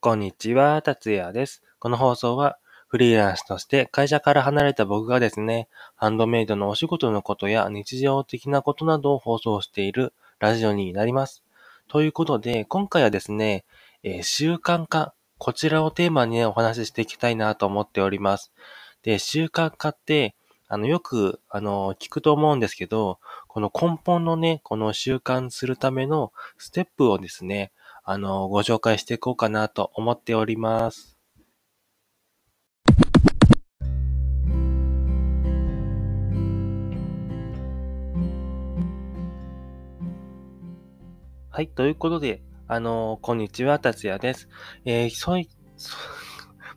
こんにちは、達也です。この放送は、フリーランスとして会社から離れた僕がですね、ハンドメイドのお仕事のことや日常的なことなどを放送しているラジオになります。ということで、今回はですね、えー、習慣化、こちらをテーマに、ね、お話ししていきたいなと思っております。で、習慣化って、あの、よく、あの、聞くと思うんですけど、この根本のね、この習慣するためのステップをですね、あの、ご紹介していこうかなと思っております。はい、ということで、あの、こんにちは、達也です。えー、そい、そ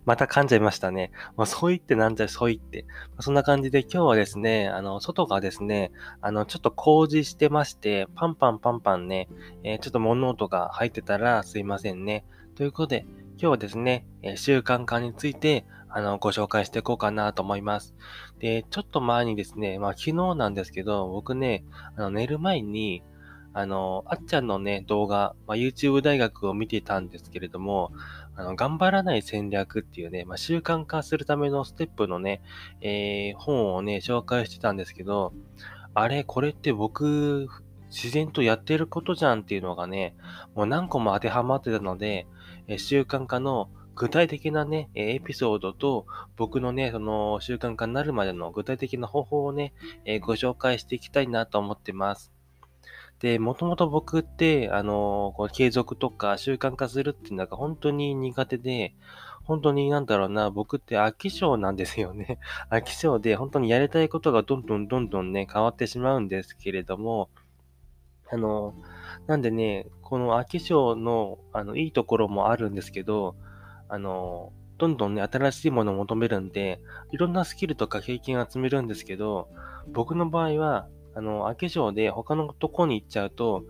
また噛んじゃいましたね。もう、そう言ってなんじゃ、そう言って。そんな感じで今日はですね、あの、外がですね、あの、ちょっと工事してまして、パンパンパンパンね、えー、ちょっと物音が入ってたらすいませんね。ということで、今日はですね、え習慣化について、あの、ご紹介していこうかなと思います。で、ちょっと前にですね、まあ、昨日なんですけど、僕ね、あの、寝る前に、あの、あっちゃんのね、動画、まあ、YouTube 大学を見てたんですけれども、あの、頑張らない戦略っていうね、まあ、習慣化するためのステップのね、えー、本をね、紹介してたんですけど、あれ、これって僕、自然とやってることじゃんっていうのがね、もう何個も当てはまってたので、え習慣化の具体的なね、エピソードと、僕のね、その習慣化になるまでの具体的な方法をね、えご紹介していきたいなと思ってます。で、もともと僕って、あの、こう継続とか習慣化するっていうのが本当に苦手で、本当になんだろうな、僕って飽き性なんですよね。飽き性で本当にやりたいことがどんどんどんどんね、変わってしまうんですけれども、あの、なんでね、この飽き性の、あの、いいところもあるんですけど、あの、どんどんね、新しいものを求めるんで、いろんなスキルとか経験を集めるんですけど、僕の場合は、あの、明け城で他のとこに行っちゃうと、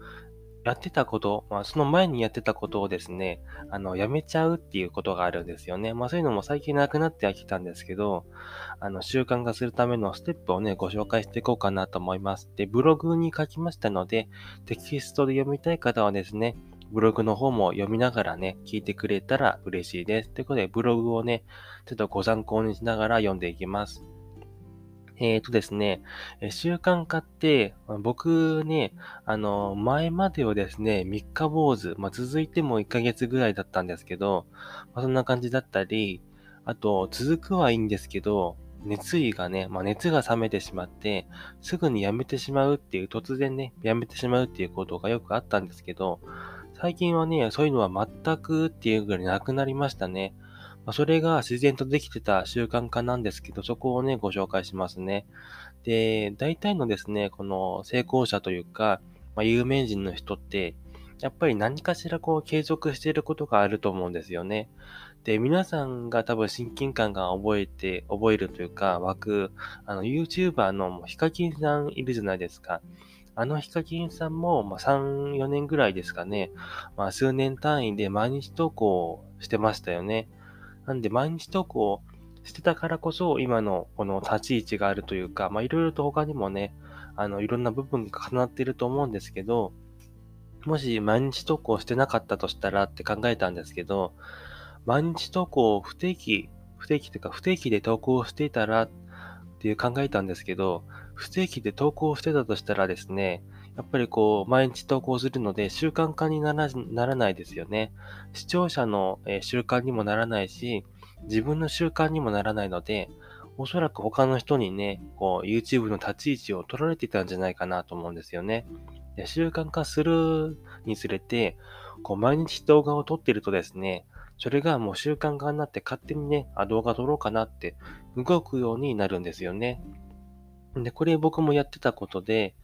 やってたこと、まあ、その前にやってたことをですね、あの、やめちゃうっていうことがあるんですよね。まあ、そういうのも最近なくなってはきたんですけど、あの、習慣化するためのステップをね、ご紹介していこうかなと思います。で、ブログに書きましたので、テキストで読みたい方はですね、ブログの方も読みながらね、聞いてくれたら嬉しいです。ということで、ブログをね、ちょっとご参考にしながら読んでいきます。えっ、ー、とですね、習慣化って、僕ね、あの、前まではですね、三日坊主、まあ、続いても1ヶ月ぐらいだったんですけど、まあ、そんな感じだったり、あと、続くはいいんですけど、熱意がね、まあ、熱が冷めてしまって、すぐにやめてしまうっていう、突然ね、やめてしまうっていうことがよくあったんですけど、最近はね、そういうのは全くっていうぐらいなくなりましたね。ま、それが自然とできてた習慣化なんですけど、そこをね、ご紹介しますね。で、大体のですね、この成功者というか、まあ、有名人の人って、やっぱり何かしらこう継続していることがあると思うんですよね。で、皆さんが多分親近感が覚えて、覚えるというか、湧く、あの、YouTuber のヒカキンさんいるじゃないですか。あのヒカキンさんも、まあ、3、4年ぐらいですかね。まあ、数年単位で毎日投稿してましたよね。なんで毎日投稿してたからこそ、今のこの立ち位置があるというか、まあいろいろと他にもね、あの、いろんな部分が重なっていると思うんですけど、もし毎日投稿してなかったとしたらって考えたんですけど、毎日投稿を不定期、不定期というか不定期で投稿していたらっていう考えたんですけど、不定期で投稿してたとしたらですね、やっぱりこう、毎日投稿するので習慣化にならならないですよね。視聴者の、え、習慣にもならないし、自分の習慣にもならないので、おそらく他の人にね、こう、YouTube の立ち位置を取られてたんじゃないかなと思うんですよね。で習慣化するにつれて、こう、毎日動画を撮ってるとですね、それがもう習慣化になって勝手にね、あ、動画撮ろうかなって動くようになるんですよね。で、これ僕もやってたことで、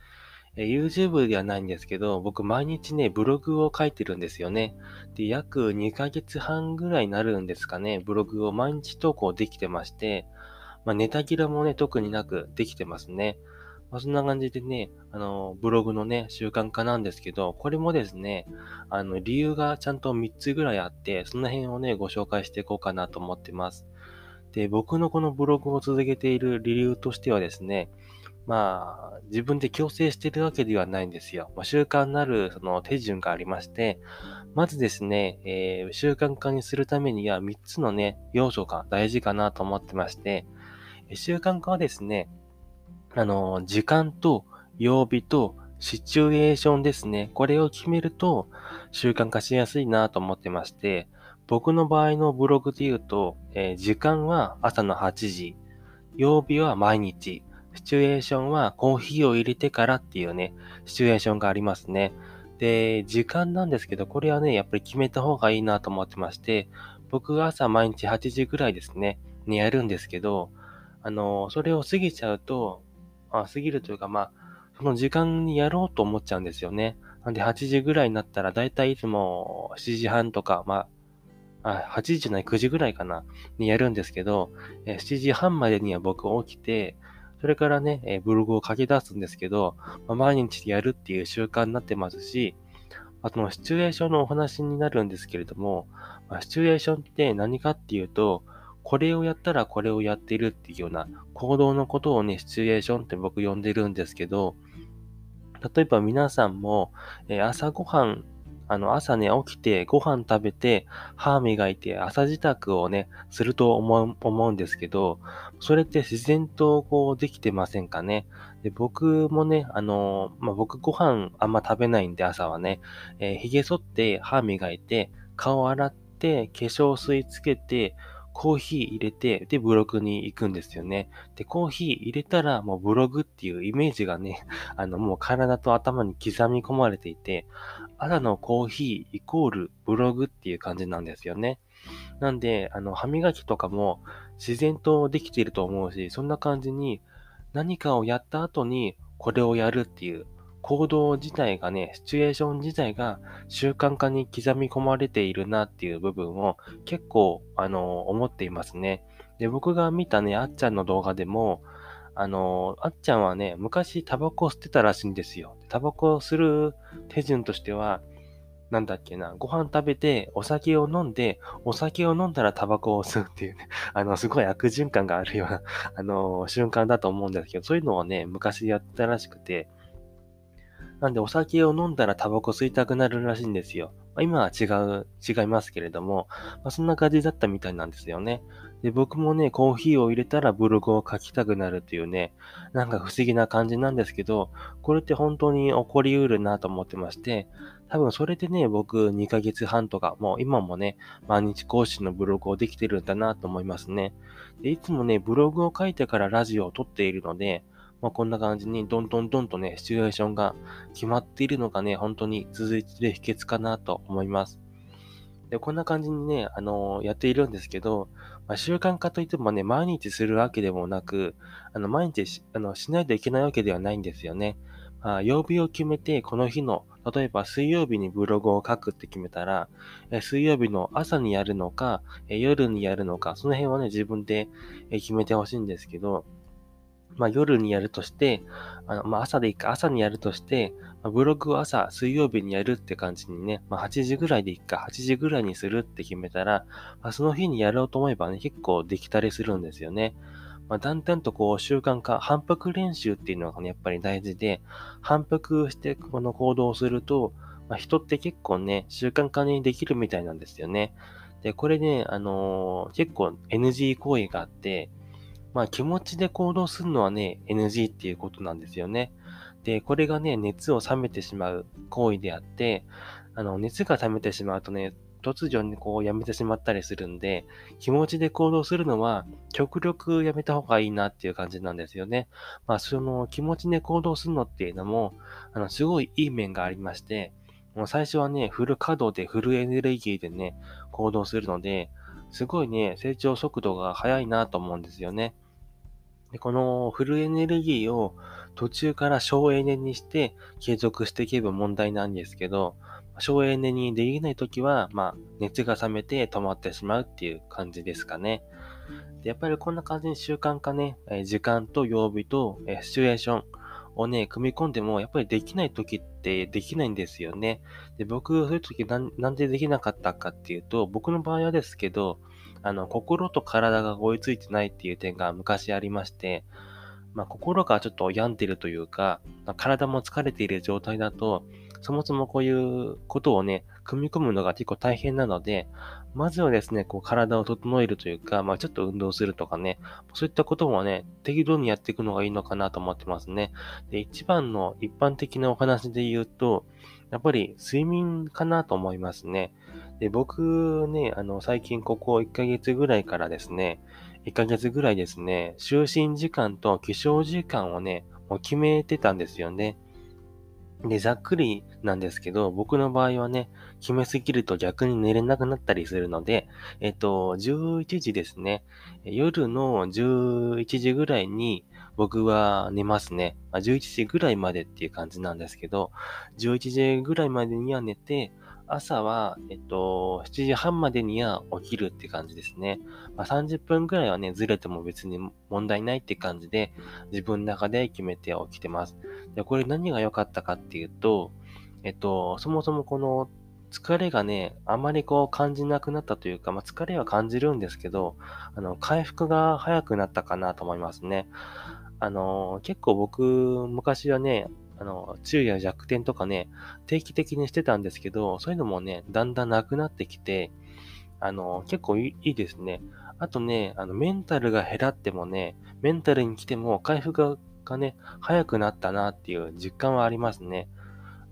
え YouTube ではないんですけど、僕毎日ね、ブログを書いてるんですよね。で、約2ヶ月半ぐらいになるんですかね、ブログを毎日投稿できてまして、まあ、ネタ切れもね、特になくできてますね。まあ、そんな感じでね、あの、ブログのね、習慣化なんですけど、これもですね、あの、理由がちゃんと3つぐらいあって、その辺をね、ご紹介していこうかなと思ってます。で、僕のこのブログを続けている理由としてはですね、まあ、自分で強制してるわけではないんですよ。まあ、習慣なるその手順がありまして、まずですね、えー、習慣化にするためには3つのね、要素が大事かなと思ってまして、習慣化はですね、あの、時間と曜日とシチュエーションですね。これを決めると習慣化しやすいなと思ってまして、僕の場合のブログで言うと、えー、時間は朝の8時、曜日は毎日、シチュエーションはコーヒーを入れてからっていうね、シチュエーションがありますね。で、時間なんですけど、これはね、やっぱり決めた方がいいなと思ってまして、僕が朝毎日8時ぐらいですね、にやるんですけど、あの、それを過ぎちゃうと、あ過ぎるというか、まあ、その時間にやろうと思っちゃうんですよね。なんで8時ぐらいになったら、だいたいいつも7時半とか、まあ、あ8時じゃない9時ぐらいかな、にやるんですけど、え7時半までには僕起きて、それからね、えブログを書き出すんですけど、まあ、毎日やるっていう習慣になってますし、あとのシチュエーションのお話になるんですけれども、まあ、シチュエーションって何かっていうと、これをやったらこれをやってるっていうような行動のことをね、シチュエーションって僕呼んでるんですけど、例えば皆さんも、え朝ごはん、あの、朝ね、起きてご飯食べて、歯磨いて、朝支度をね、すると思う思うんですけど、それって自然とこうできてませんかね？で僕もね、あの、まあ、僕ご飯あんま食べないんで朝はね、えー、髭剃って歯磨いて、顔洗って、化粧水つけて、コーヒー入れて、で、ブログに行くんですよね。で、コーヒー入れたら、もうブログっていうイメージがね、あの、もう体と頭に刻み込まれていて、朝のコーヒーイコールブログっていう感じなんですよね。なんで、あの、歯磨きとかも自然とできていると思うし、そんな感じに何かをやった後にこれをやるっていう行動自体がね、シチュエーション自体が習慣化に刻み込まれているなっていう部分を結構、あの、思っていますね。で、僕が見たね、あっちゃんの動画でも、あの、あっちゃんはね、昔タバコを吸ってたらしいんですよ。タバコをする手順としては、なんだっけな、ご飯食べて、お酒を飲んで、お酒を飲んだらタバコを吸うっていうね、あの、すごい悪循環があるような、あの、瞬間だと思うんですけど、そういうのをね、昔やったらしくて、なんでお酒を飲んだらタバコ吸いたくなるらしいんですよ。まあ、今は違う、違いますけれども、まあ、そんな感じだったみたいなんですよね。で、僕もね、コーヒーを入れたらブログを書きたくなるっていうね、なんか不思議な感じなんですけど、これって本当に起こりうるなと思ってまして、多分それでね、僕2ヶ月半とか、もう今もね、毎日講師のブログをできてるんだなと思いますね。で、いつもね、ブログを書いてからラジオを撮っているので、まあ、こんな感じにどんどんどんとね、シチュエーションが決まっているのがね、本当に続いている秘訣かなと思います。で、こんな感じにね、あのー、やっているんですけど、まあ、習慣化といってもね、毎日するわけでもなく、あの、毎日しあのしないといけないわけではないんですよね。まあ、曜日を決めて、この日の、例えば水曜日にブログを書くって決めたら、え水曜日の朝にやるのか、え夜にやるのか、その辺はね、自分で決めてほしいんですけど、まあ、夜にやるとして、あのまあ、朝でいいか、朝にやるとして、まあ、ブログを朝、水曜日にやるって感じにね、まあ、8時ぐらいでいいか、8時ぐらいにするって決めたら、まあ、その日にやろうと思えばね、結構できたりするんですよね。まあ、だんだんとこう習慣化、反復練習っていうのがね、やっぱり大事で、反復してこの行動をすると、まあ、人って結構ね、習慣化にできるみたいなんですよね。で、これね、あのー、結構 NG 行為があって、まあ気持ちで行動するのはね、NG っていうことなんですよね。で、これがね、熱を冷めてしまう行為であって、あの、熱が冷めてしまうとね、突如にこうやめてしまったりするんで、気持ちで行動するのは極力やめた方がいいなっていう感じなんですよね。まあその気持ちで行動するのっていうのも、あの、すごいいい面がありまして、もう最初はね、フル稼働でフルエネルギーでね、行動するので、すごいね、成長速度が速いなと思うんですよね。でこのフルエネルギーを途中から省エネにして継続していけば問題なんですけど、省エネにできないときは、まあ、熱が冷めて止まってしまうっていう感じですかね。でやっぱりこんな感じに習慣化ね、時間と曜日とシチュエーションをね、組み込んでも、やっぱりできない時ってできないんですよね。で、僕、そういうときなんでできなかったかっていうと、僕の場合はですけど、あの、心と体が追いついてないっていう点が昔ありまして、まあ、心がちょっと病んでるというか、体も疲れている状態だと、そもそもこういうことをね、組み込むのが結構大変なので、まずはですね、こう体を整えるというか、まあちょっと運動するとかね、そういったこともね、適度にやっていくのがいいのかなと思ってますね。で、一番の一般的なお話で言うと、やっぱり睡眠かなと思いますね。で、僕ね、あの、最近ここ1ヶ月ぐらいからですね、1ヶ月ぐらいですね、就寝時間と起床時間をね、もう決めてたんですよね。で、ざっくりなんですけど、僕の場合はね、決めすぎると逆に寝れなくなったりするので、えっと、11時ですね。夜の11時ぐらいに僕は寝ますね。まあ、11時ぐらいまでっていう感じなんですけど、11時ぐらいまでには寝て、朝は、えっと、7時半までには起きるって感じですね。まあ、30分ぐらいはね、ずれても別に問題ないって感じで、自分の中で決めて起きてます。で、これ何が良かったかっていうと、えっと、そもそもこの疲れがね、あまりこう感じなくなったというか、まあ、疲れは感じるんですけど、あの、回復が早くなったかなと思いますね。あの、結構僕、昔はね、あの、昼夜弱点とかね、定期的にしてたんですけど、そういうのもね、だんだんなくなってきて、あの、結構いいですね。あとね、あの、メンタルが減らってもね、メンタルに来ても回復がね、早くなったなっていう実感はありますね。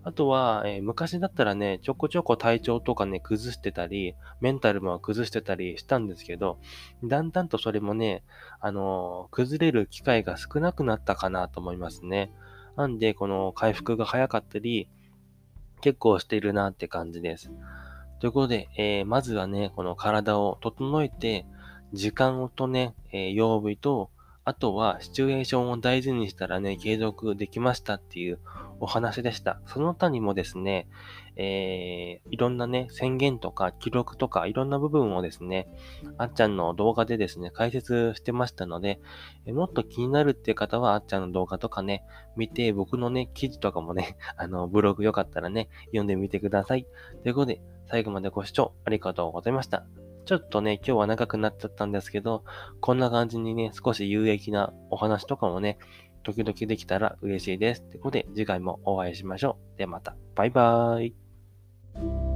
あとは、えー、昔だったらね、ちょこちょこ体調とかね、崩してたり、メンタルも崩してたりしたんですけど、だんだんとそれもね、あのー、崩れる機会が少なくなったかなと思いますね。なんで、この回復が早かったり、結構しているなって感じです。ということで、えー、まずはね、この体を整えて、時間とね、えー、曜日と、あとはシチュエーションを大事にしたらね、継続できましたっていうお話でした。その他にもですね、えー、いろんなね、宣言とか記録とかいろんな部分をですね、あっちゃんの動画でですね、解説してましたので、えもっと気になるっていう方はあっちゃんの動画とかね、見て、僕のね、記事とかもね、あの、ブログよかったらね、読んでみてください。ということで、最後までご視聴ありがとうございました。ちょっとね、今日は長くなっちゃったんですけど、こんな感じにね、少し有益なお話とかもね、時々できたら嬉しいです。ということで、次回もお会いしましょう。ではまた。バイバーイ。